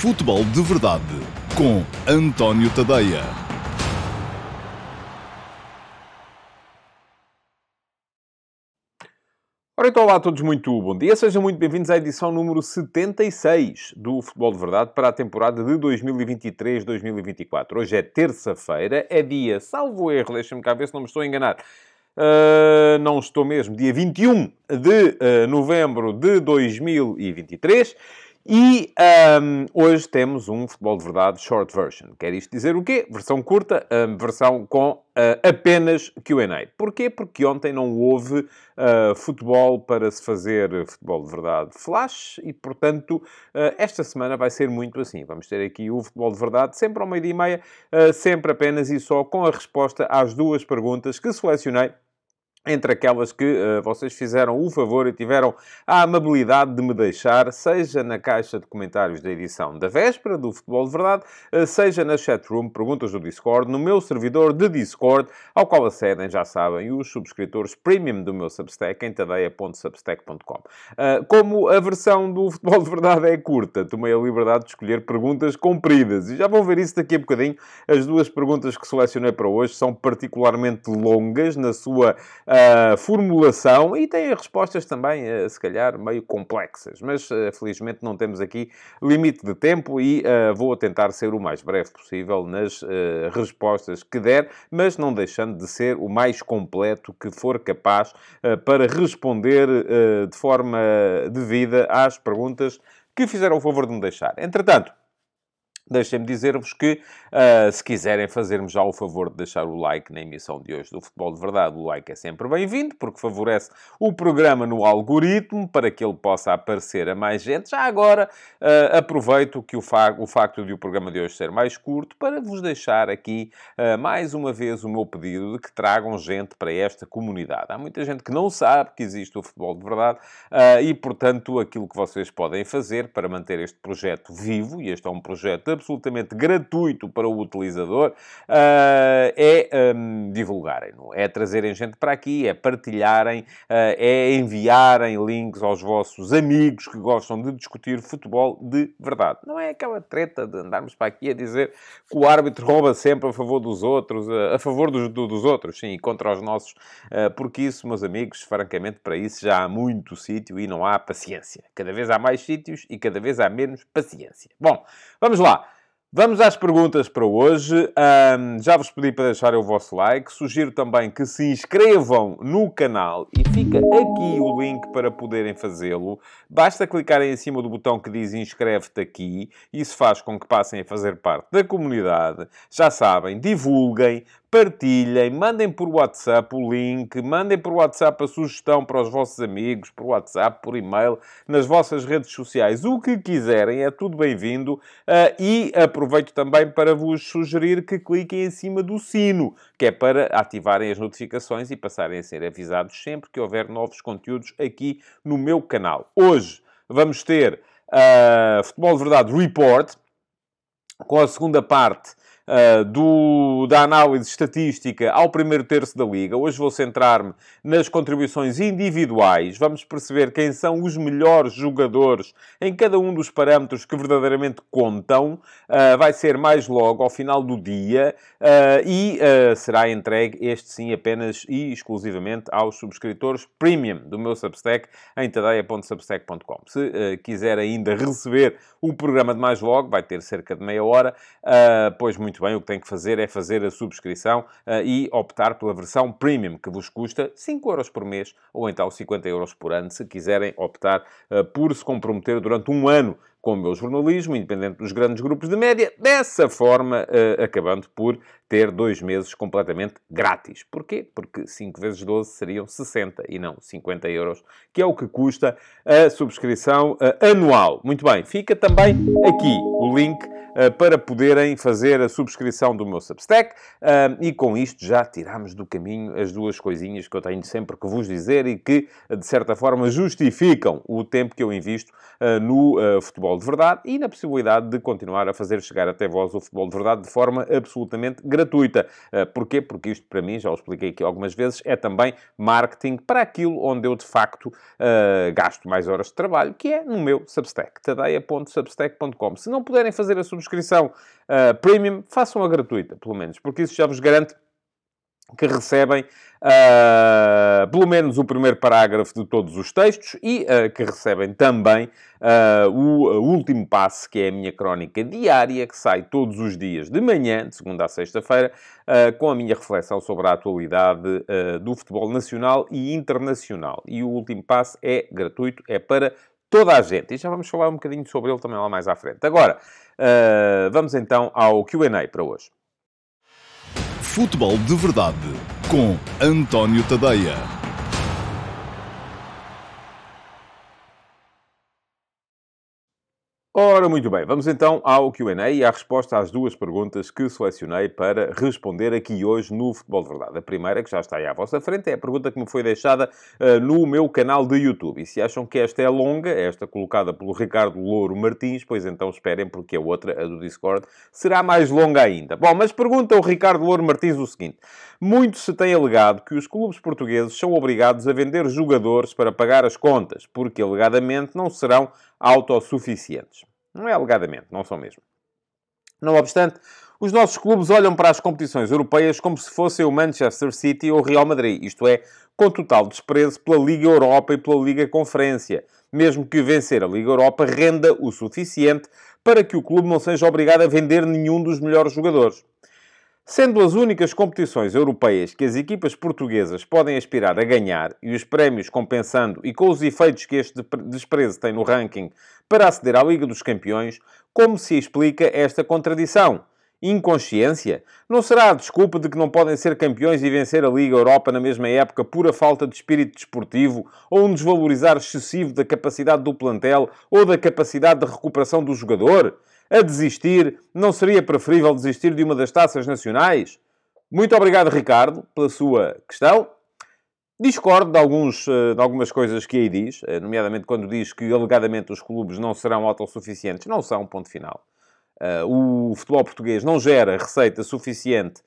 Futebol de Verdade com António Tadeia. Ora então, olá a todos, muito bom dia. Sejam muito bem-vindos à edição número 76 do Futebol de Verdade para a temporada de 2023-2024. Hoje é terça-feira, é dia, salvo erro, deixem-me cá ver se não me estou a enganar. Uh, não estou mesmo, dia 21 de uh, novembro de 2023. E um, hoje temos um Futebol de Verdade short version. Quer isto dizer o quê? Versão curta, um, versão com uh, apenas Q&A. Porquê? Porque ontem não houve uh, futebol para se fazer Futebol de Verdade flash e, portanto, uh, esta semana vai ser muito assim. Vamos ter aqui o Futebol de Verdade sempre ao meio-dia e meia, sempre apenas e só com a resposta às duas perguntas que selecionei entre aquelas que uh, vocês fizeram o favor e tiveram a amabilidade de me deixar, seja na caixa de comentários da edição da véspera do Futebol de Verdade, uh, seja na chatroom, perguntas do Discord, no meu servidor de Discord, ao qual acedem, já sabem, os subscritores premium do meu Substack em tadeia.substack.com. Uh, como a versão do Futebol de Verdade é curta, tomei a liberdade de escolher perguntas compridas e já vão ver isso daqui a bocadinho. As duas perguntas que selecionei para hoje são particularmente longas na sua formulação e têm respostas também, uh, se calhar, meio complexas. Mas, uh, felizmente, não temos aqui limite de tempo e vou tentar ser o mais breve possível nas respostas que der, mas não deixando de ser o mais completo que for capaz para responder de forma devida às perguntas que fizeram o favor de me deixar. Entretanto, Deixem-me dizer-vos que, uh, se quiserem fazer-me já o favor de deixar o like na emissão de hoje do Futebol de Verdade, o like é sempre bem-vindo, porque favorece o programa no algoritmo, para que ele possa aparecer a mais gente. Já agora, uh, aproveito que o, fa o, facto de o programa de hoje ser mais curto, para vos deixar aqui, uh, mais uma vez, o meu pedido de que tragam gente para esta comunidade. Há muita gente que não sabe que existe o Futebol de Verdade e, portanto, aquilo que vocês podem fazer para manter este projeto vivo, e este é um projeto absolutamente gratuito para o utilizador, uh, é um, divulgarem-no, é trazerem gente para aqui, é partilharem, uh, é enviarem links aos vossos amigos que gostam de discutir futebol de verdade. Não é aquela treta de andarmos para aqui a dizer que o árbitro rouba sempre a favor dos outros, a favor dos, dos outros, sim, contra os nossos, porque isso, meus amigos, francamente, para isso já há muito sítio e não há paciência. Cada vez há mais sítios e cada vez há menos paciência. Bom, vamos lá. Vamos às perguntas para hoje. Um, já vos pedi para deixarem o vosso like. Sugiro também que se inscrevam no canal e fica aqui o link para poderem fazê-lo. Basta clicarem em cima do botão que diz inscreve-te aqui. Isso faz com que passem a fazer parte da comunidade. Já sabem, divulguem, partilhem, mandem por WhatsApp o link, mandem por WhatsApp a sugestão para os vossos amigos, por WhatsApp, por e-mail, nas vossas redes sociais, o que quiserem, é tudo bem-vindo. Uh, e aproveito também para vos sugerir que cliquem em cima do sino, que é para ativarem as notificações e passarem a ser avisados sempre que houver novos conteúdos aqui no meu canal. Hoje vamos ter uh, Futebol de Verdade Report, com a segunda parte uh, do, da análise estatística ao primeiro terço da Liga. Hoje vou centrar-me nas contribuições individuais. Vamos perceber quem são os melhores jogadores em cada um dos parâmetros que verdadeiramente contam. Uh, vai ser mais logo ao final do dia uh, e será entregue, este sim, apenas e exclusivamente aos subscritores premium do meu Substack em tadeia.substack.com. Se quiser ainda receber o programa de mais logo, vai ter cerca de meia hora, pois muito muito bem, o que tem que fazer é fazer a subscrição uh, e optar pela versão Premium, que vos custa 5 euros por mês ou então 50 euros por ano, se quiserem optar uh, por se comprometer durante um ano com o meu jornalismo, independente dos grandes grupos de média, dessa forma, uh, acabando por ter dois meses completamente grátis. Porquê? Porque 5 vezes 12 seriam 60 e não 50 euros, que é o que custa a subscrição uh, anual. Muito bem, fica também aqui o link para poderem fazer a subscrição do meu Substack. E com isto já tiramos do caminho as duas coisinhas que eu tenho sempre que vos dizer e que, de certa forma, justificam o tempo que eu invisto uh, no futebol de verdade e na possibilidade de continuar a fazer chegar até vós o futebol de verdade de forma absolutamente gratuita. porquê? Porque isto, para mim, já o expliquei aqui algumas vezes, é também marketing para aquilo onde eu, de facto, gasto mais horas de trabalho, que é no meu Substack, tadeia.substack.com. Se não puderem fazer a subscrição uh, premium, façam-a gratuita, pelo menos, porque isso já vos garante que recebem uh, pelo menos o primeiro parágrafo de todos os textos e uh, que recebem também uh, o último passe, que é a minha crónica diária, que sai todos os dias de manhã, de segunda a sexta-feira, com a minha reflexão sobre a atualidade do futebol nacional e internacional. E o último passe é gratuito, é para toda a gente. E já vamos falar um bocadinho sobre ele também lá mais à frente. Agora, vamos então ao Q&A para hoje. Futebol de Verdade com António Tadeia. Ora, muito bem, vamos então ao QA e à resposta às duas perguntas que selecionei para responder aqui hoje no Futebol de Verdade. A primeira, que já está aí à vossa frente, é a pergunta que me foi deixada uh, no meu canal de YouTube. E se acham que esta é longa, esta colocada pelo Ricardo Louro Martins, pois então esperem, porque a outra, a do Discord, será mais longa ainda. Bom, mas pergunta o Ricardo Louro Martins o seguinte: Muito se tem alegado que os clubes portugueses são obrigados a vender jogadores para pagar as contas, porque alegadamente não serão autossuficientes. Não é alegadamente, não são mesmo. Não obstante, os nossos clubes olham para as competições europeias como se fossem o Manchester City ou o Real Madrid, isto é, com total desprezo pela Liga Europa e pela Liga Conferência, mesmo que vencer a Liga Europa renda o suficiente para que o clube não seja obrigado a vender nenhum dos melhores jogadores. Sendo as únicas competições europeias que as equipas portuguesas podem aspirar a ganhar, e os prémios compensando e com os efeitos que este desprezo tem no ranking para aceder à Liga dos Campeões, como se explica esta contradição? Inconsciência? Não será a desculpa de que não podem ser campeões e vencer a Liga Europa na mesma época pura falta de espírito desportivo ou um desvalorizar excessivo da capacidade do plantel ou da capacidade de recuperação do jogador? A desistir, não seria preferível desistir de uma das taças nacionais? Muito obrigado, Ricardo, pela sua questão. Discordo de, alguns, eh, de algumas coisas que aí diz, eh, nomeadamente quando diz que alegadamente os clubes não serão autossuficientes. Não são, ponto final. Eh, o futebol português não gera receita suficiente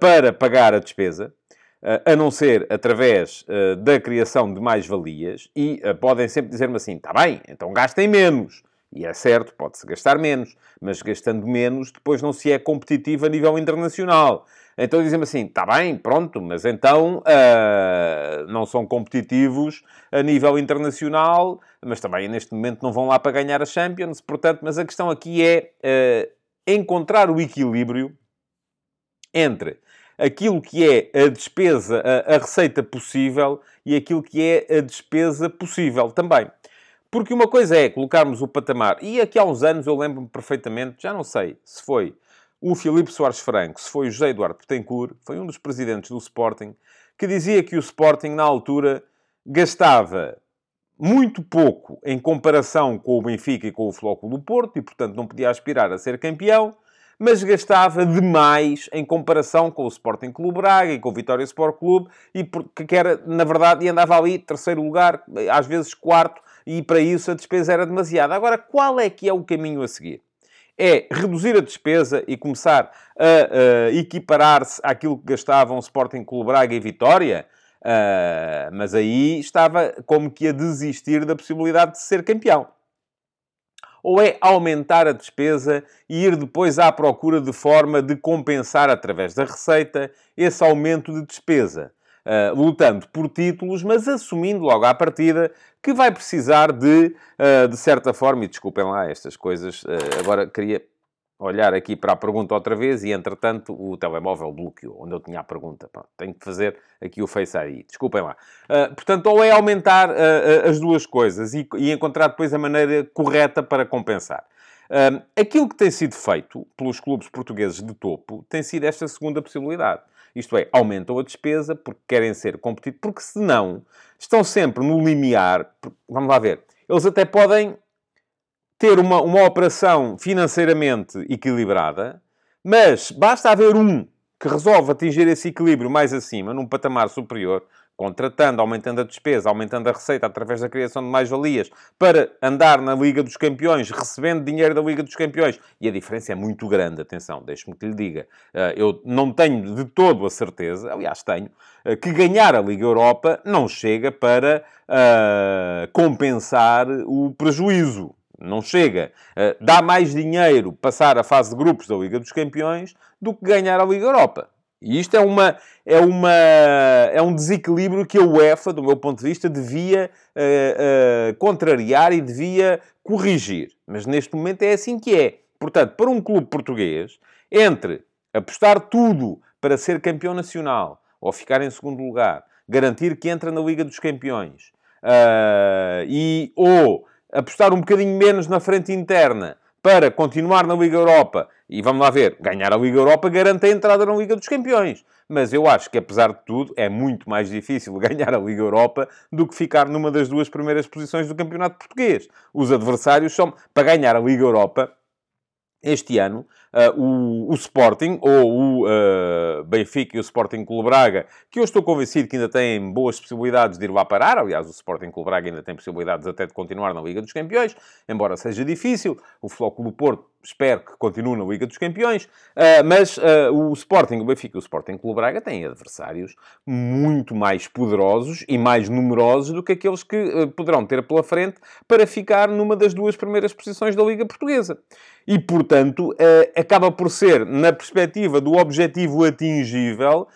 para pagar a despesa, a não ser através da criação de mais-valias, e podem sempre dizer-me assim: está bem, então gastem menos. E é certo, pode-se gastar menos, mas gastando menos, depois não se é competitivo a nível internacional. Então dizem-me assim, está bem, pronto, mas então uh, não são competitivos a nível internacional, mas também neste momento não vão lá para ganhar a Champions, portanto, mas a questão aqui é uh, encontrar o equilíbrio entre aquilo que é a despesa, a, a receita possível e aquilo que é a despesa possível também. Porque uma coisa é colocarmos o patamar, e aqui há uns anos eu lembro-me perfeitamente, já não sei se foi o Filipe Soares Franco, se foi o José Eduardo Petencourt, foi um dos presidentes do Sporting, que dizia que o Sporting, na altura, gastava muito pouco em comparação com o Benfica e com o Flóculo do Porto, e, portanto, não podia aspirar a ser campeão, mas gastava demais em comparação com o Sporting Clube Braga e com o Vitória Sport Clube, e porque era, na verdade, e andava ali terceiro lugar, às vezes quarto, e para isso a despesa era demasiada. Agora, qual é que é o caminho a seguir? É reduzir a despesa e começar a, a equiparar-se àquilo que gastavam Sporting Clube Braga e Vitória? Uh, mas aí estava como que a desistir da possibilidade de ser campeão. Ou é aumentar a despesa e ir depois à procura de forma de compensar através da receita esse aumento de despesa? Uh, lutando por títulos, mas assumindo logo à partida que vai precisar de, uh, de certa forma, e desculpem lá estas coisas, uh, agora queria olhar aqui para a pergunta outra vez e, entretanto, o telemóvel bloqueou, onde eu tinha a pergunta. Pronto, tenho que fazer aqui o Face ID. Desculpem lá. Uh, portanto, ou é aumentar uh, as duas coisas e, e, encontrar depois a maneira correta para compensar. Aquilo que tem sido feito pelos clubes portugueses de topo tem sido esta segunda possibilidade. Isto é, aumentam a despesa porque querem ser competitivos, porque senão estão sempre no limiar. Vamos lá ver. Eles até podem ter uma, uma operação financeiramente equilibrada, mas basta haver um que resolve atingir esse equilíbrio mais acima, num patamar superior, contratando, aumentando a despesa, aumentando a receita através da criação de mais-valias, para andar na Liga dos Campeões, recebendo dinheiro da Liga dos Campeões. E a diferença é muito grande, atenção, deixe-me que lhe diga. Eh, eu não tenho de todo a certeza, aliás, tenho, eh, que ganhar a Liga Europa não chega para uh, compensar o prejuízo. Não chega. Uh, dá mais dinheiro passar a fase de grupos da Liga dos Campeões do que ganhar a Liga Europa. E isto é, uma, é, uma, é um desequilíbrio que a UEFA, do meu ponto de vista, devia uh, uh, contrariar e devia corrigir. Mas neste momento é assim que é. Portanto, para um clube português, entre apostar tudo para ser campeão nacional ou ficar em segundo lugar, garantir que entra na Liga dos Campeões uh, e ou apostar um bocadinho menos na frente interna para continuar na Liga Europa e vamos lá ver, ganhar a Liga Europa garante a entrada na Liga dos Campeões. Mas eu acho que, apesar de tudo, é muito mais difícil ganhar a Liga Europa do que ficar numa das duas primeiras posições do Campeonato Português. Os adversários são, para ganhar a Liga Europa, este ano, uh, o, o, Sporting, ou o uh, Benfica e o Sporting Clube Braga, que eu estou convencido que ainda têm boas possibilidades de ir lá parar. Aliás, o Sporting Clube Braga ainda tem possibilidades até de continuar na Liga dos Campeões, embora seja difícil. O Flóculo do Porto espero que continue na Liga dos Campeões, uh, mas uh, o Sporting, o Benfica e o Sporting Clube Braga têm adversários muito mais poderosos e mais numerosos do que aqueles que uh, poderão ter pela frente para ficar numa das duas primeiras posições da Liga Portuguesa. E, portanto, acaba por ser, na perspectiva do objetivo atingível,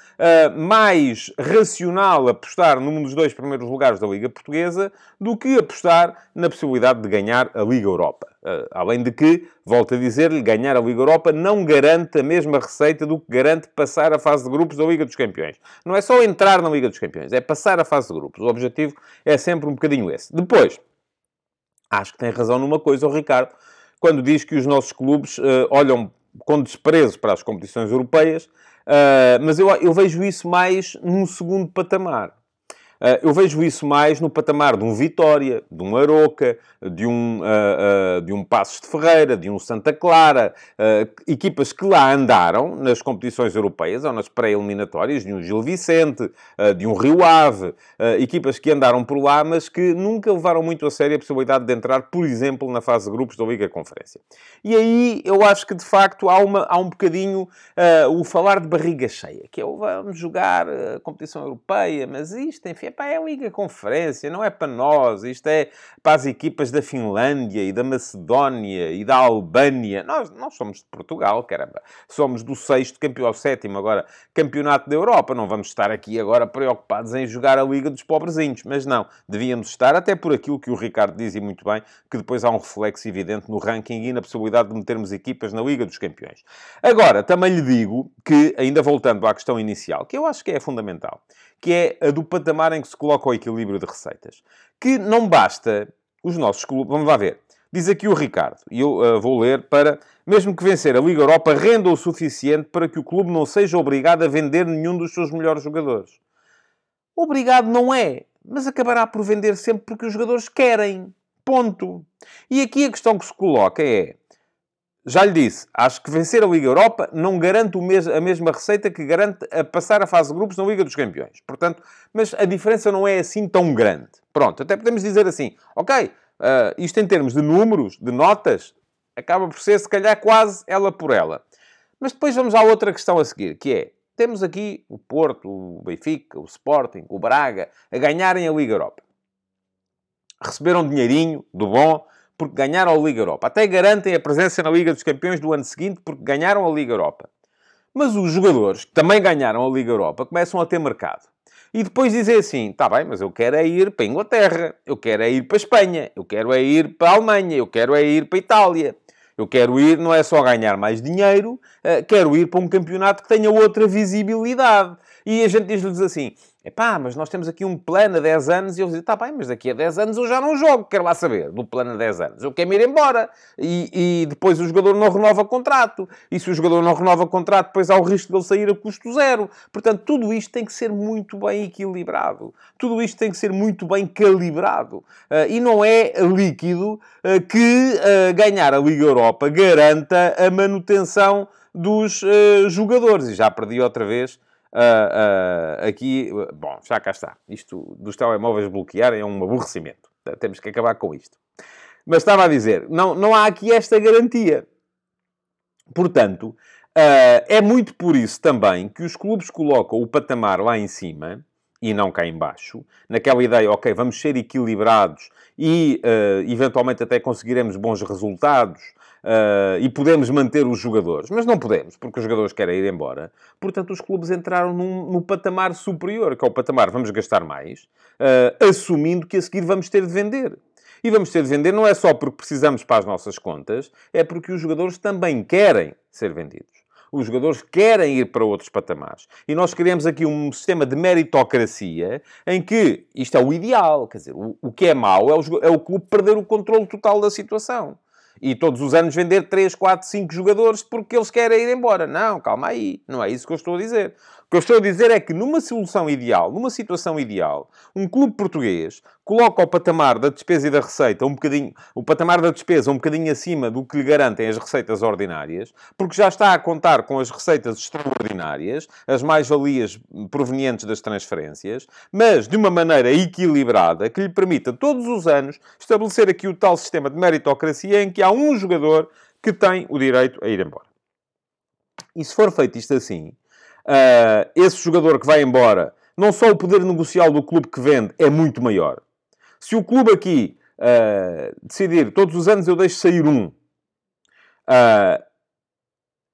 mais racional apostar num dos dois primeiros lugares da Liga Portuguesa do que apostar na possibilidade de ganhar a Liga Europa. Uh, além de que, volto a dizer-lhe, ganhar a Liga Europa não garante a mesma receita do que garante passar a fase de grupos da Liga dos Campeões. Não é só entrar na Liga dos Campeões, é passar a fase de grupos. O objetivo é sempre um bocadinho esse. Depois, acho que tem razão numa coisa o Ricardo, quando diz que os nossos clubes uh, olham com desprezo para as competições europeias, uh, mas eu, eu vejo isso mais num segundo patamar. Ah, eu vejo isso mais no patamar de um Vitória, de um Aroca, de um, uh, uh, de um Passos de Ferreira, de um Santa Clara, equipas que lá andaram nas competições europeias ou nas pré-eliminatórias, de um Gil Vicente, de um Rio Ave, equipas que andaram por lá, mas que nunca levaram muito a sério a possibilidade de entrar, por exemplo, na fase de grupos da Liga Conferência. E aí eu acho que de facto há, uma, há um bocadinho o falar de barriga cheia, que é o vamos jogar a competição europeia, mas isto, enfim, Epá, é a Liga Conferência, não é para nós. Isto é para as equipas da Finlândia e da Macedónia e da Albânia. Nós, nós somos de Portugal, caramba. Somos do sexto campeão ao sétimo, agora campeonato da Europa. Não vamos estar aqui agora preocupados em jogar a Liga dos Pobrezinhos. Mas não, devíamos estar, até por aquilo que o Ricardo dizia muito bem, que depois há um reflexo evidente no ranking e na possibilidade de metermos equipas na Liga dos Campeões. Agora, também lhe digo que, ainda voltando à questão inicial, que eu acho que é fundamental, que é a do patamar em que se coloca o equilíbrio de receitas. Que não basta os nossos clubes. Vamos lá ver. Diz aqui o Ricardo, e eu uh, vou ler para. Mesmo que vencer a Liga Europa, renda o suficiente para que o clube não seja obrigado a vender nenhum dos seus melhores jogadores. Obrigado não é, mas acabará por vender sempre porque os jogadores querem. Ponto. E aqui a questão que se coloca é: já lhe disse, acho que vencer a Liga Europa não garante a mesma receita que garante a passar a fase de grupos na Liga dos Campeões. Portanto, mas a diferença não é assim tão grande. Pronto, até podemos dizer assim, ok, uh, isto em termos de números, de notas, acaba por ser, se calhar, quase ela por ela. Mas depois vamos à outra questão a seguir, que é, temos aqui o Porto, o Benfica, o Sporting, o Braga, a ganharem a Liga Europa. Receberam dinheirinho do bom, porque ganharam a Liga Europa. Até garantem a presença na Liga dos Campeões do ano seguinte porque ganharam a Liga Europa. Mas os jogadores que também ganharam a Liga Europa começam a ter mercado. E depois dizem assim: está bem, mas eu quero é ir para a Inglaterra, eu quero é ir para a Espanha, eu quero é ir para a Alemanha, eu quero é ir para a Itália. Eu quero ir, não é só ganhar mais dinheiro, uh, quero ir para um campeonato que tenha outra visibilidade. E a gente diz-lhes assim, Epá, mas nós temos aqui um plano a 10 anos e eles dizem, está bem, mas daqui a 10 anos eu já não jogo, quero lá saber, do plano a 10 anos. Eu quero ir embora. E, e depois o jogador não renova contrato. E se o jogador não renova contrato, depois há o risco de ele sair a custo zero. Portanto, tudo isto tem que ser muito bem equilibrado. Tudo isto tem que ser muito bem calibrado. Uh, e não é líquido uh, que uh, ganhar a Liga Europa garanta a manutenção dos jogadores. E já perdi outra vez Uh, uh, aqui, bom, já cá está. Isto dos telemóveis bloquearem é um aborrecimento. Temos que acabar com isto. Mas estava a dizer, não, não há aqui esta garantia. Portanto, uh, é muito por isso também que os clubes colocam o patamar lá em cima e não cá em baixo, naquela ideia, ok, vamos ser equilibrados e eventualmente até conseguiremos bons resultados uh, e podemos manter os jogadores. Mas não podemos, porque os jogadores querem ir embora. Portanto, os clubes entraram num, no patamar superior, que é o patamar vamos gastar mais, uh, assumindo que a seguir vamos ter de vender. E vamos ter de vender não é só porque precisamos para as nossas contas, é porque os jogadores também querem ser vendidos. Os jogadores querem ir para outros patamares. E nós queremos aqui um sistema de meritocracia em que isto é o ideal. Quer dizer, o, o que é mau é o, é o clube perder o controle total da situação e todos os anos vender 3, 4, 5 jogadores porque eles querem ir embora. Não, calma aí. Não é isso que eu estou a dizer que eu estou a dizer é que numa solução ideal, numa situação ideal, um clube português coloca o patamar da despesa e da receita um bocadinho, o patamar da despesa um bocadinho acima do que lhe garantem as receitas ordinárias, porque já está a contar com as receitas extraordinárias, as mais-valias provenientes das transferências, mas de uma maneira equilibrada que lhe permita todos os anos estabelecer aqui o tal sistema de meritocracia em que há um jogador que tem o direito a ir embora. E se for feito isto assim, uh, esse jogador que vai embora, não só o poder negocial do clube que vende é muito maior. Se o clube aqui uh, decidir todos os anos eu deixo sair um, uh,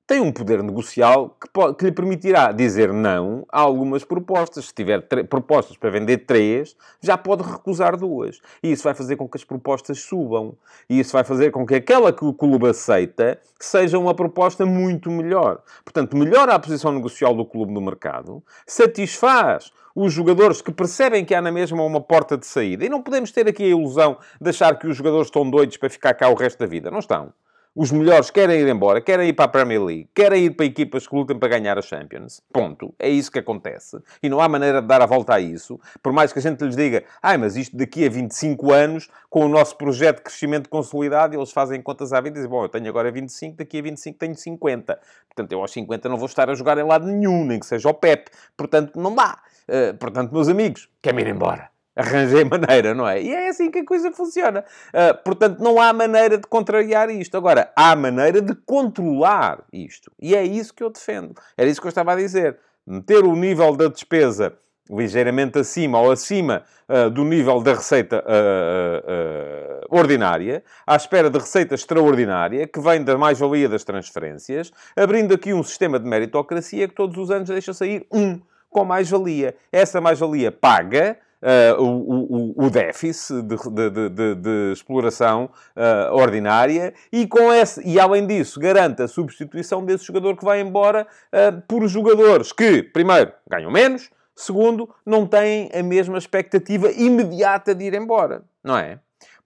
tem um poder negocial que, pode, que, lhe permitirá dizer não a algumas propostas. Se tiver propostas para vender três, já pode recusar duas. E isso vai fazer com que as propostas subam. E isso vai fazer com que aquela que o clube aceita seja uma proposta muito melhor. Portanto, melhora a posição negocial do clube no mercado, satisfaz os jogadores que percebem que há na mesma uma porta de saída. E não podemos ter aqui a ilusão de achar que os jogadores estão doidos para ficar cá o resto da vida. Não estão. Os melhores querem ir embora, querem ir para a Premier League, querem ir para equipas que lutem para ganhar a Champions. Ponto. É isso que acontece. E não há maneira de dar a volta a isso. Por mais que a gente lhes diga, ai, mas isto daqui a 25 anos, com o nosso projeto de crescimento consolidado, eles fazem contas à vida e dizem, bom, eu tenho agora 25, daqui a 25 tenho 50. Portanto, eu aos 50 não vou estar a jogar em lado nenhum, nem que seja o Pep. Portanto, não dá. Uh, portanto, meus amigos, quer-me ir embora arranjei maneira, não é? E é assim que a coisa funciona. Uh, portanto, não há maneira de contrariar isto. Agora, há maneira de controlar isto. E é isso que eu defendo. Era isso que eu estava a dizer. Meter o nível da despesa ligeiramente acima ou acima uh, do nível da receita uh, ordinária, à espera de receita extraordinária, que vem da mais-valia das transferências, abrindo aqui um sistema de meritocracia que todos os anos deixa sair um com mais-valia. Essa mais-valia paga uh, o, o, o, déficit de, de, de, de exploração uh, ordinária e, com esse, e, além disso, garante a substituição desse jogador que vai embora uh, por jogadores que, primeiro, ganham menos, segundo, não têm a mesma expectativa imediata de ir embora, não é?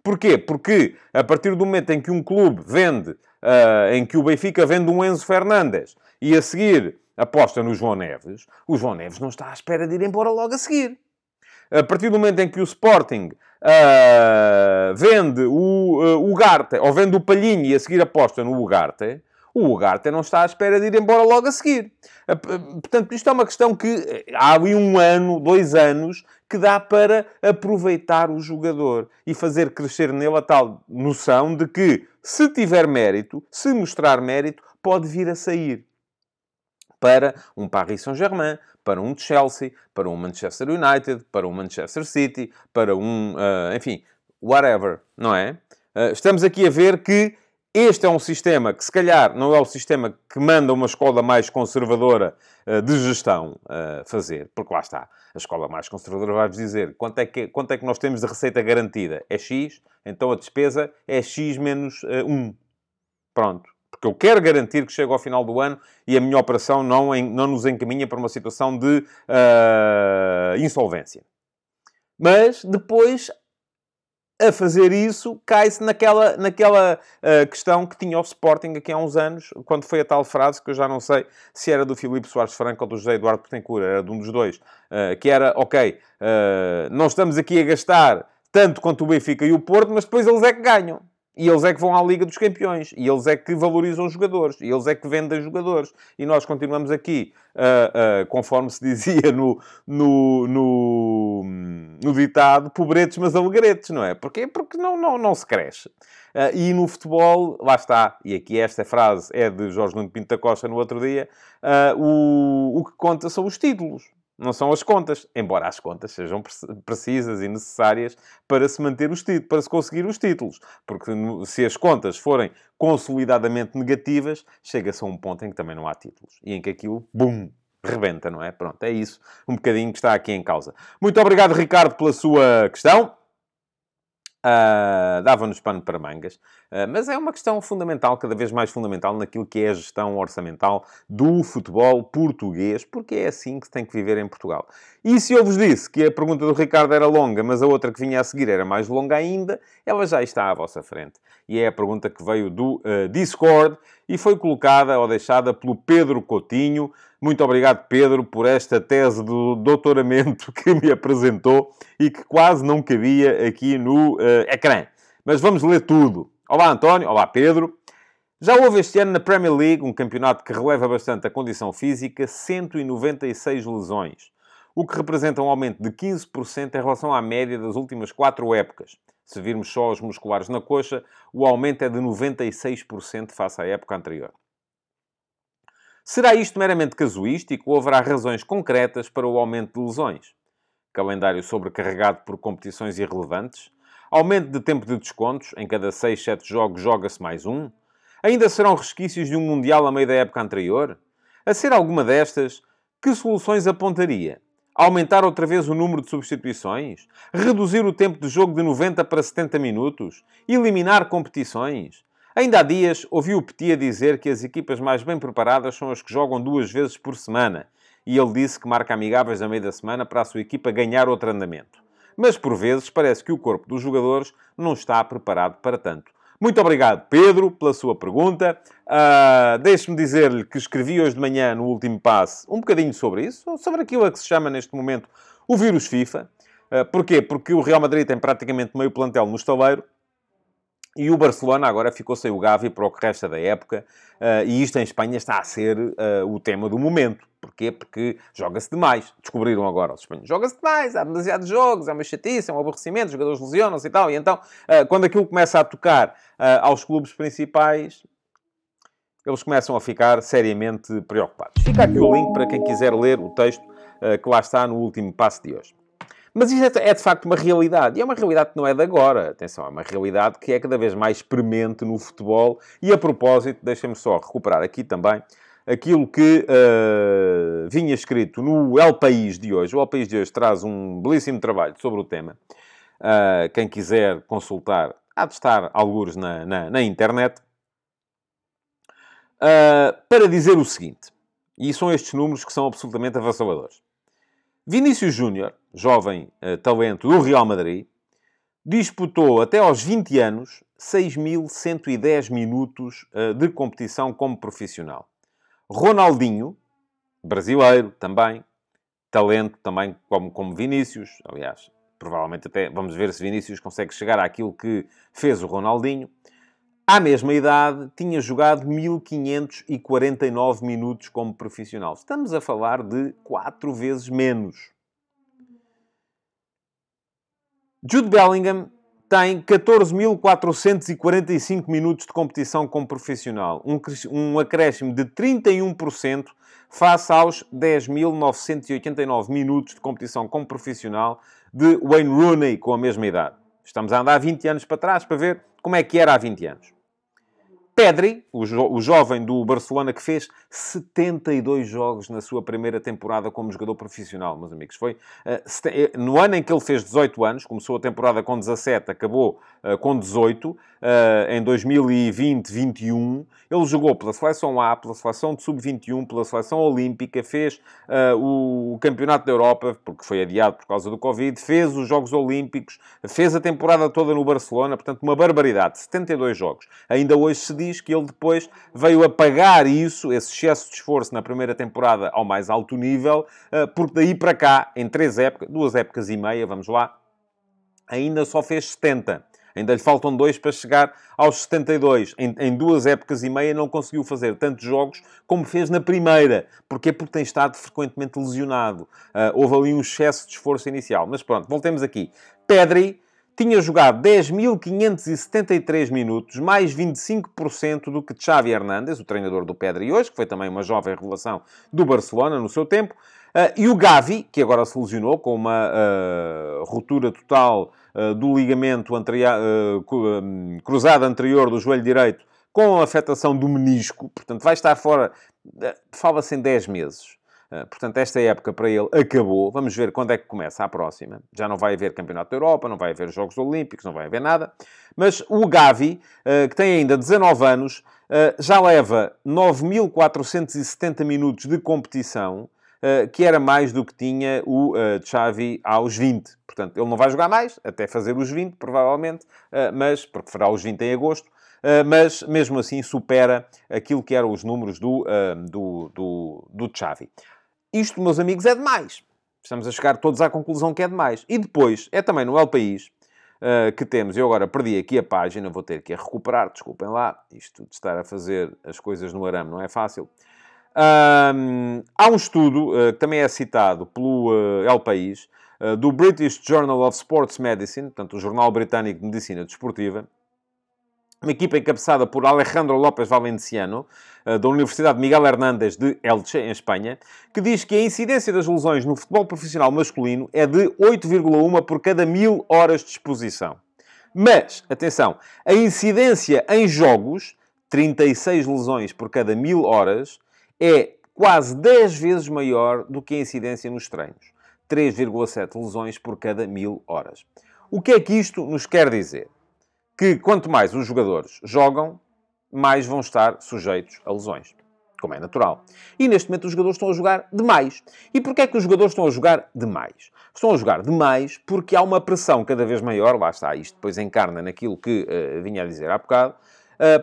Porquê? Porque a partir do momento em que um clube vende, em que o Benfica vende um Enzo Fernandes e a seguir aposta no João Neves, o João Neves não está à espera de ir embora logo a seguir a partir do momento em que o Sporting uh, vende o uh, Ugarte, ou vende o Palhinho e a seguir aposta no Ugarte, o Ugarte não está à espera de ir embora logo a seguir. Uh, portanto, isto é uma questão que eh, há ali um ano, dois anos, que dá para aproveitar o jogador e fazer crescer nele a tal noção de que, se tiver mérito, se mostrar mérito, pode vir a sair para um Paris Saint-Germain, para um Chelsea, para um Manchester United, para um Manchester City, para um, uh, enfim, whatever, não é? Uh, estamos aqui a ver que este é um sistema que, se calhar, não é o sistema que manda uma escola mais conservadora uh, de gestão uh, fazer, porque lá está. A escola mais conservadora vai-vos dizer quanto é, que, quanto é que nós temos de receita garantida. É X, então a despesa é X menos uh, 1. Pronto porque eu quero garantir que chego ao final do ano e a minha operação não, não nos encaminha para uma situação de uh, insolvência. Mas depois a fazer isso, cai-se naquela, naquela uh, questão que tinha o Sporting aqui há uns anos, quando foi a tal frase, que eu já não sei se era do Filipe Soares Franco ou do José Eduardo Portencourt, era de um dos dois, uh, que era, ok, não estamos aqui a gastar tanto quanto o Benfica e o Porto, mas depois eles é que ganham. E eles é que vão à Liga dos Campeões. E eles é que valorizam os jogadores. E eles é que vendem jogadores. E nós continuamos aqui, uh, uh, conforme se dizia no, no, no, no, ditado, pobretes mas alegretes, não é? Porquê? Porque não, não, não se cresce. Uh, e no futebol, lá está, e aqui esta frase é de Jorge Nuno Pinto da Costa no outro dia, o, o que conta são os títulos não são as contas, embora as contas sejam precisas e necessárias para se manter os títulos, para se conseguir os títulos. Porque se as contas forem consolidadamente negativas, chega-se a um ponto em que também não há títulos. E em que aquilo, bum, rebenta, não é? Pronto, é isso um bocadinho que está aqui em causa. Muito obrigado, Ricardo, pela sua questão. Uh, Dava-nos pano para mangas. Uh, mas é uma questão fundamental, cada vez mais fundamental, naquilo que é a gestão orçamental do futebol português, porque é assim que tem que viver em Portugal. E se eu vos disse que a pergunta do Ricardo era longa, mas a outra que vinha a seguir era mais longa ainda, ela já está à vossa frente. E é a pergunta que veio do uh, Discord e foi colocada ou deixada pelo Pedro Coutinho. Muito obrigado, Pedro, por esta tese do doutoramento que me apresentou e que quase não cabia aqui no uh, ecrã. Mas vamos ler tudo. Olá, António. Olá, Pedro. Já houve este ano na Premier League, um campeonato que releva bastante a condição física, 196 lesões, o que representa um aumento de 15% em relação à média das últimas quatro épocas. Se virmos só os musculares na coxa, o aumento é de 96% face à época anterior. Será isto meramente casuístico ou haverá razões concretas para o aumento de lesões? Calendário sobrecarregado por competições irrelevantes? Aumento de tempo de descontos, em cada 6, 7 jogos joga-se mais um? Ainda serão resquícios de um Mundial a meio da época anterior? A ser alguma destas, que soluções apontaria? Aumentar outra vez o número de substituições? Reduzir o tempo de jogo de 90 para 70 minutos? Eliminar competições? Ainda há dias ouvi o Petit a dizer que as equipas mais bem preparadas são as que jogam duas vezes por semana. E ele disse que marca amigáveis a meio da semana para a sua equipa ganhar outro andamento. Mas por vezes parece que o corpo dos jogadores não está preparado para tanto. Muito obrigado, Pedro, pela sua pergunta. Uh, Deixe-me dizer-lhe que escrevi hoje de manhã, no último passo, um bocadinho sobre isso, sobre aquilo a que se chama neste momento o vírus FIFA. Uh, porquê? Porque o Real Madrid tem praticamente meio plantel no estaleiro e o Barcelona agora ficou sem o Gavi para o que resta da época, uh, e isto em Espanha está a ser uh, o tema do momento. Porquê? Porque joga-se demais. Descobriram agora os espanhóis. Joga-se demais, há demasiados jogos, é uma chatice, é um aborrecimento, os jogadores lesionam-se e tal. E então, uh, quando aquilo começa a tocar aos clubes principais, eles começam a ficar seriamente preocupados. Fica aqui o link para quem quiser ler o texto que lá está no último passo de hoje. Mas isto é, é, de facto uma realidade. E é uma realidade que não é de agora. Atenção, é uma realidade que é cada vez mais premente no futebol. E a propósito, deixem-me só recuperar aqui também aquilo que uh, vinha escrito no El País de hoje. O El País de hoje traz um belíssimo trabalho sobre o tema. Uh, quem quiser consultar, há de estar alguns na, na, na internet. Uh, para dizer o seguinte, e são estes números que são absolutamente avassaladores. Vinícius Júnior, jovem uh, talento do Real Madrid, disputou até aos 20 anos 6.110 minutos uh, de competição como profissional. Ronaldinho, brasileiro também, talento também como, como Vinícius, aliás, provavelmente até vamos ver se Vinícius consegue chegar àquilo que fez o Ronaldinho. À mesma idade, tinha jogado 1549 minutos como profissional. Estamos a falar de 4 vezes menos. Jude Bellingham tem 14.445 minutos de competição como profissional, um, um acréscimo de 31% face aos 10.989 minutos de competição como profissional de Wayne Rooney com a mesma idade. Estamos a andar 20 anos para trás para ver como é que era há 20 anos. Pedri, o, jo o, jovem do Barcelona, que fez 72 jogos na sua primeira temporada como jogador profissional, meus amigos. Foi uh, no ano em que ele fez 18 anos, começou a temporada com 17, acabou uh, com 18, uh, em 2020-21. Ele jogou pela seleção A, pela seleção de sub-21, pela seleção olímpica, fez o Campeonato da Europa, porque foi adiado por causa do Covid, fez os Jogos Olímpicos, fez a temporada toda no Barcelona, portanto, uma barbaridade. 72 jogos. Ainda hoje se diz que ele depois veio a pagar isso, esse excesso de esforço na primeira temporada ao mais alto nível, eh, porque daí para cá, em três épocas, duas épocas e meia, vamos lá, ainda só fez 70. Ainda lhe faltam dois para chegar aos 72. Em, em, duas épocas e meia não conseguiu fazer tantos jogos como fez na primeira. Porquê? Porque tem estado frequentemente lesionado. Uh, houve ali um excesso de esforço inicial. Mas pronto, voltemos aqui. Pedri tinha jogado 10.573 minutos, mais 25% do que Xavi Hernández, o treinador do Pedri hoje, que foi também uma jovem revelação do Barcelona no seu tempo, uh, e o Gavi, que agora se lesionou com uma uh, ruptura total uh, do ligamento cruzado anterior do joelho direito com afetação do menisco, portanto vai estar fora, fala-se em 10 meses. Ah, portanto, esta época para ele acabou. Vamos ver quando é que começa a próxima. Já não vai haver Campeonato da Europa, não vai haver Jogos Olímpicos, não vai haver nada. Mas o Gavi, ah, que tem ainda 19 anos, ah, já leva 9.470 minutos de competição, que era mais do que tinha o Xavi aos 20. Portanto, ele não vai jogar mais, até fazer os 20, provavelmente, mas, porque fará os 20 em agosto, mas mesmo assim supera aquilo que eram os números do, do, do, do Xavi. Isto, meus amigos, é demais. Estamos a chegar todos à conclusão que é demais. E depois, é também no El País uh, que temos, eu agora perdi aqui a página, vou ter que a recuperar, desculpem lá, isto de estar a fazer as coisas no arame não é fácil. Um, há um estudo uh, que também é citado pelo uh, El País, do British Journal of Sports Medicine, portanto, o Jornal Britânico de Medicina Desportiva, uma equipa encabeçada por Alejandro López Valenciano, eh, da Universidade Miguel Hernández de Elche, em Espanha, que diz que a incidência das lesões no futebol profissional masculino é de 8,1 por cada mil horas de exposição. Mas, atenção, a incidência em jogos, 36 lesões por cada mil horas, é quase 10 vezes maior do que a incidência nos treinos. 3,7 lesões por cada mil horas. O que é que isto nos quer dizer? Que quanto mais os jogadores jogam, mais vão estar sujeitos a lesões. Como é natural. E neste momento os jogadores estão a jogar demais. E porquê é que os jogadores estão a jogar demais? Estão a jogar demais porque há uma pressão cada vez maior, lá está, isto depois encarna naquilo que uh, vinha a dizer há bocado,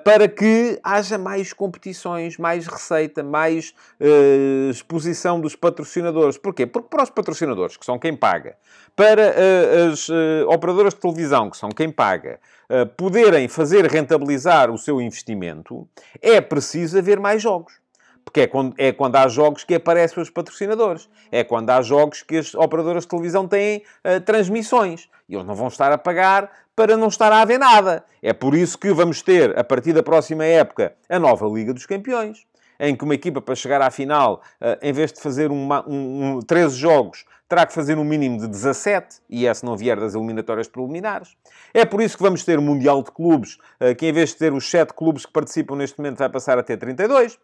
para que haja mais competições, mais receita, mais uh, exposição dos patrocinadores. Porquê? Porque para os patrocinadores, que são quem paga, para as operadoras de televisão, que são quem paga, eh, poderem fazer rentabilizar o seu investimento, é preciso haver mais jogos. Porque é quando, é quando há jogos que aparecem os patrocinadores. É quando há jogos que as operadoras de televisão têm uh, transmissões. E eles não vão estar a pagar para não estar a haver nada. É por isso que vamos ter, a partir da próxima época, a nova Liga dos Campeões em que uma equipa para chegar à final, eh, em vez de fazer uma, um, um, 13 jogos, terá que fazer um mínimo de 17, e é se não vier das eliminatórias preliminares. É por isso que vamos ter o Mundial de Clubes, eh, que em vez de ter os 7 clubes que participam neste momento, vai passar a ter 32.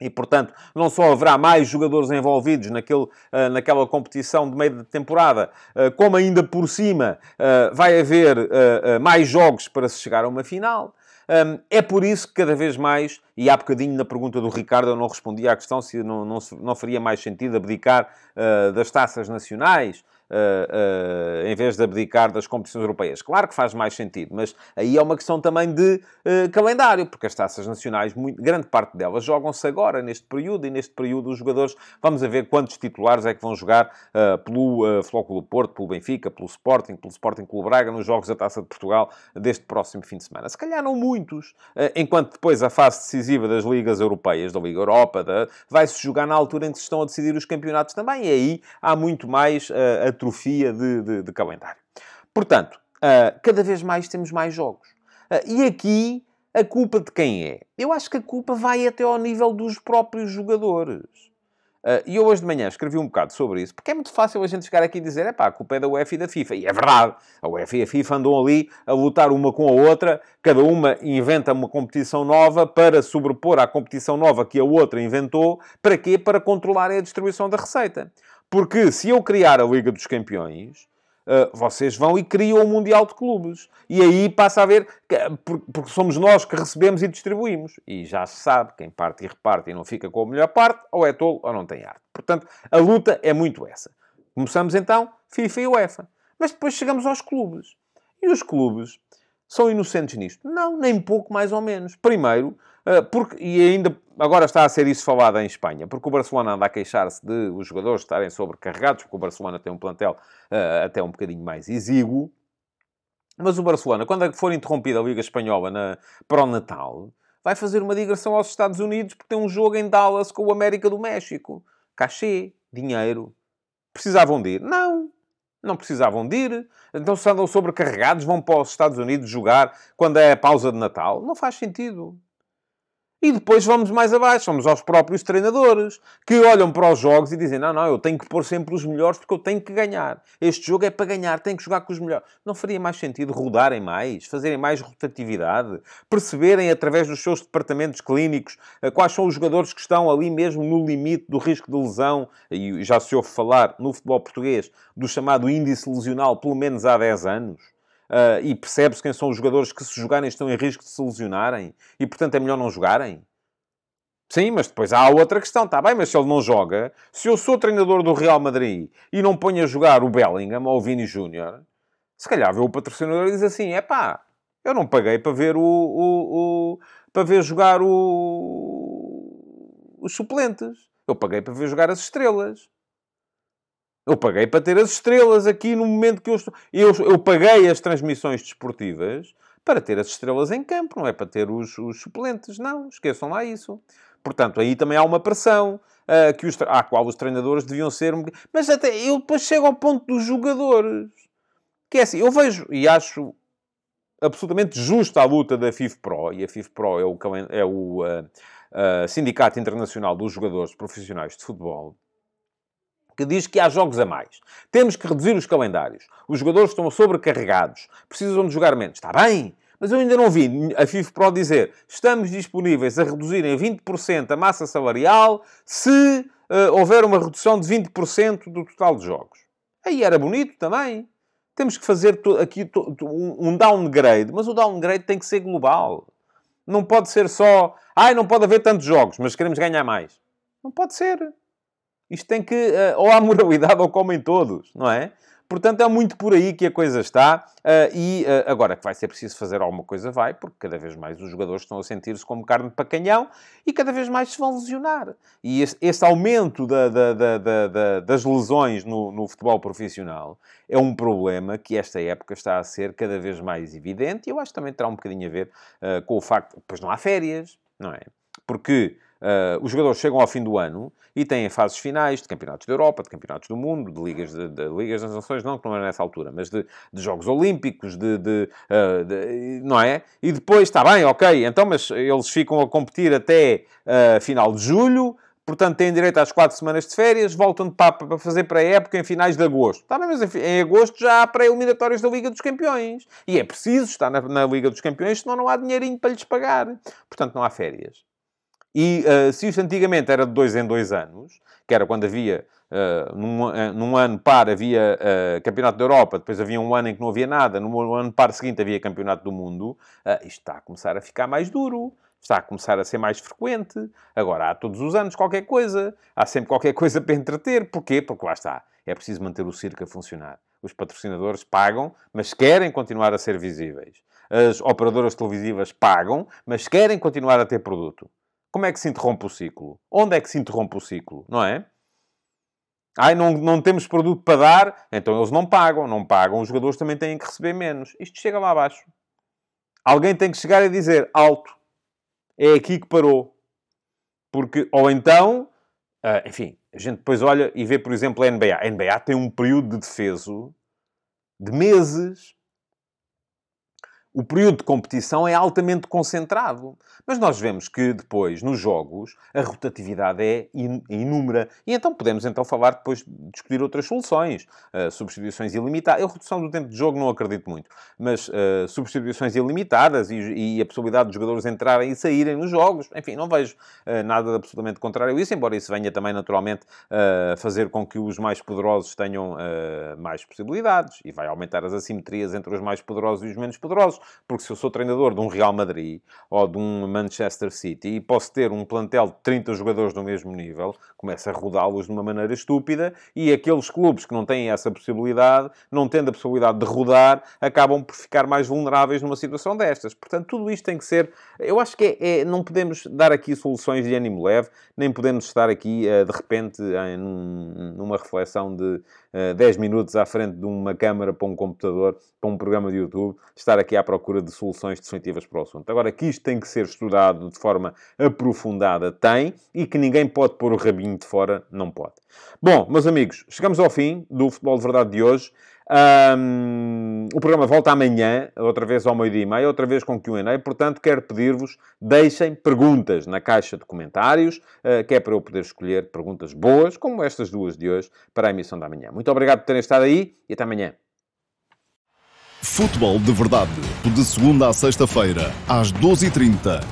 E, portanto, não só haverá mais jogadores envolvidos naquele, uh, naquela competição de meio de temporada, uh, como ainda por cima uh, vai haver mais jogos para se chegar a uma final. É por isso que cada vez mais, e há bocadinho na pergunta do Ricardo eu não respondi à questão se não, não, não faria mais sentido abdicar das taças nacionais, uh, em vez de abdicar das competições europeias. Claro que faz mais sentido, mas aí é uma questão também de uh, calendário, porque as taças nacionais, muito, grande parte delas, jogam-se agora, neste período, e neste período os jogadores, vamos a ver quantos titulares é que vão jogar pelo uh, Flóculo Porto, pelo Benfica, pelo Sporting, pelo Sporting Clube Braga, nos Jogos da Taça de Portugal deste próximo fim de semana. Se calhar não muitos, enquanto depois a fase decisiva das ligas europeias, da Liga Europa, vai-se jogar na altura em que se estão a decidir os campeonatos também, e aí há muito mais uh, atrofia de, de, de calendário. Portanto, uh, cada vez mais temos mais jogos. Uh, e aqui, a culpa de quem é? Eu acho que a culpa vai até ao nível dos próprios jogadores. Uh, e eu hoje de manhã escrevi um bocado sobre isso, porque é muito fácil a gente chegar aqui e dizer, é pá, a culpa é da UEFA e da FIFA. E é verdade, a UEFA e a FIFA andam ali a lutar uma com a outra, cada uma inventa uma competição nova para sobrepor à competição nova que a outra inventou. Para quê? Para controlar a distribuição da receita. Porque se eu criar a Liga dos Campeões, uh, vocês vão e criam o Mundial de Clubes. E aí passa a ver, porque somos nós que recebemos e distribuímos. E já se sabe, quem parte e reparte e não fica com a melhor parte, ou é tolo ou não tem arte. Portanto, a luta é muito essa. Começamos então, FIFA e UEFA. Mas depois chegamos aos clubes. E os clubes são inocentes nisto? Não, nem pouco mais ou menos. Primeiro, uh, porque, e ainda agora está a ser isso falado em Espanha, porque o Barcelona anda a queixar-se de os jogadores estarem sobrecarregados, porque o Barcelona tem um plantel uh, até um bocadinho mais exíguo. Mas o Barcelona, quando for interrompida a Liga Espanhola na, para o Natal, vai fazer uma digressão aos Estados Unidos porque tem um jogo em Dallas com o América do México. Cachê, dinheiro. Precisavam de ir? Não. Não precisavam de ir. Então, se andam sobrecarregados, vão para os Estados Unidos jogar quando é a pausa de Natal. Não faz sentido. E depois vamos mais abaixo, vamos aos próprios treinadores, que olham para os jogos e dizem: não, não, eu tenho que pôr sempre os melhores porque eu tenho que ganhar. Este jogo é para ganhar, tenho que jogar com os melhores. Não faria mais sentido rodarem mais, fazerem mais rotatividade, perceberem através dos seus departamentos clínicos eh, quais são os jogadores que estão ali mesmo no limite do risco de lesão, e já se ouve falar no futebol português do chamado índice lesional pelo menos há 10 anos uh, e percebe-se quem são os jogadores que, se jogarem, estão em risco de se lesionarem e, portanto, é melhor não jogarem? Sim, mas depois há outra questão. Está bem, mas se ele não joga, se eu sou treinador do Real Madrid e não ponho a jogar o Bellingham ou o Vini Júnior, se calhar vê o patrocinador e diz assim: é pá, eu não paguei para ver o, o, o para ver jogar o, os suplentes. Eu paguei para ver jogar as estrelas. Eu paguei para ter as estrelas aqui no momento que eu estou. Eu, eu paguei as transmissões desportivas para ter as estrelas em campo, não é para ter os, os suplentes. Não, esqueçam lá isso. Portanto, aí também há uma pressão uh, que os, à qual os treinadores deviam ser. Mas até eu depois chego ao ponto dos jogadores. Que é assim, eu vejo e acho absolutamente justa a luta da FIFPRO, e a FIFPRO é o, é o uh, uh, Sindicato Internacional dos Jogadores Profissionais de Futebol que diz que há jogos a mais. Temos que reduzir os calendários. Os jogadores estão sobrecarregados. Precisam de jogar menos. Está bem. Mas eu ainda não vi a FIFA Pro dizer estamos disponíveis a reduzir em 20% a massa salarial se uh, houver uma redução de 20% do total de jogos. Aí era bonito também. Temos que fazer aqui um downgrade, mas o downgrade tem que ser global. Não pode ser só, ai, não pode haver tantos jogos, mas queremos ganhar mais. Não pode ser. Isto tem que, uh, ou há moralidade ou comem todos, não é? Portanto, é muito por aí que a coisa está. Uh, e uh, agora que vai ser preciso fazer alguma coisa, vai, porque cada vez mais os jogadores estão a sentir-se como carne para canhão e cada vez mais se vão lesionar. E esse, esse aumento da, da, da, das lesões no, no, futebol profissional é um problema que esta época está a ser cada vez mais evidente e eu acho que também terá um bocadinho a ver uh, com o facto, pois não há férias, não é? Porque Uh, os jogadores chegam ao fim do ano e têm fases finais de campeonatos da Europa, de campeonatos do mundo, de ligas, de, de ligas das nações, não que não é nessa altura, mas de, de Jogos Olímpicos, de, uh, de, não é? E depois, está bem, ok, então, mas eles ficam a competir até uh, final de julho, portanto têm direito às quatro semanas de férias, voltam para, para fazer pré-época em finais de agosto. Está bem, mas em, em agosto já há pré-eliminatórios da Liga dos Campeões. E é preciso estar na, na Liga dos Campeões, senão não há dinheirinho para lhes pagar. Portanto, não há férias. E uh, se isto antigamente era de dois em dois anos, que era quando havia, uh, num, uh, num, ano par havia Campeonato da Europa, depois havia um ano em que não havia nada, no ano par seguinte havia Campeonato do Mundo, isto está a começar a ficar mais duro. Está a começar a ser mais frequente. Agora, há todos os anos qualquer coisa. Há sempre qualquer coisa para entreter. Porquê? Porque lá está. É preciso manter o circo a funcionar. Os patrocinadores pagam, mas querem continuar a ser visíveis. As operadoras televisivas pagam, mas querem continuar a ter produto. Como é que se interrompe o ciclo? Onde é que se interrompe o ciclo? Não é? Ai, não, não temos produto para dar, então eles não pagam. Não pagam, os jogadores também têm que receber menos. Isto chega lá abaixo. Alguém tem que chegar e dizer alto. É aqui que parou. Porque, ou então, uh, enfim, a gente depois olha e vê, por exemplo, a NBA. A NBA tem um período de defeso de meses o período de competição é altamente concentrado. Mas nós vemos que depois, nos jogos, a rotatividade é inúmera. E então podemos então falar depois de discutir outras soluções. Uh, substituições ilimitadas. Eu, redução do tempo de jogo, não acredito muito. Mas uh, substituições ilimitadas e, e, a possibilidade de jogadores entrarem e saírem nos jogos. Enfim, não vejo uh, nada absolutamente contrário a isso, embora isso venha também, naturalmente, fazer com que os mais poderosos tenham mais possibilidades e vai aumentar as assimetrias entre os mais poderosos e os menos poderosos. Porque se eu sou treinador de um Real Madrid ou de um Manchester City e posso ter um plantel de 30 jogadores do mesmo nível, começo a rodá-los de uma maneira estúpida e aqueles clubes que não têm essa possibilidade, não tendo a possibilidade de rodar, acabam por ficar mais vulneráveis numa situação destas. Portanto, tudo isto tem que ser. Eu acho que é, é não podemos dar aqui soluções de ânimo leve, nem podemos estar aqui uh, de repente numa reflexão de uh, eh, 10 minutos à frente de uma câmara para um computador, para um programa de YouTube, estar aqui à procura de soluções definitivas para o assunto. Agora, que isto tem que ser estudado de forma aprofundada, tem, e que ninguém pode pôr o rabinho de fora, não pode. Bom, meus amigos, chegamos ao fim do Futebol de Verdade de hoje. Um, o programa volta amanhã, outra vez ao meio-dia e meia, outra vez com Q&A. Portanto, quero pedir-vos, deixem perguntas na caixa de comentários, uh, que é para eu poder escolher perguntas boas, como estas duas de hoje, para a emissão da manhã. Muito obrigado por terem estado aí e até amanhã. Futebol de Verdade, de segunda a sexta-feira, às 12h30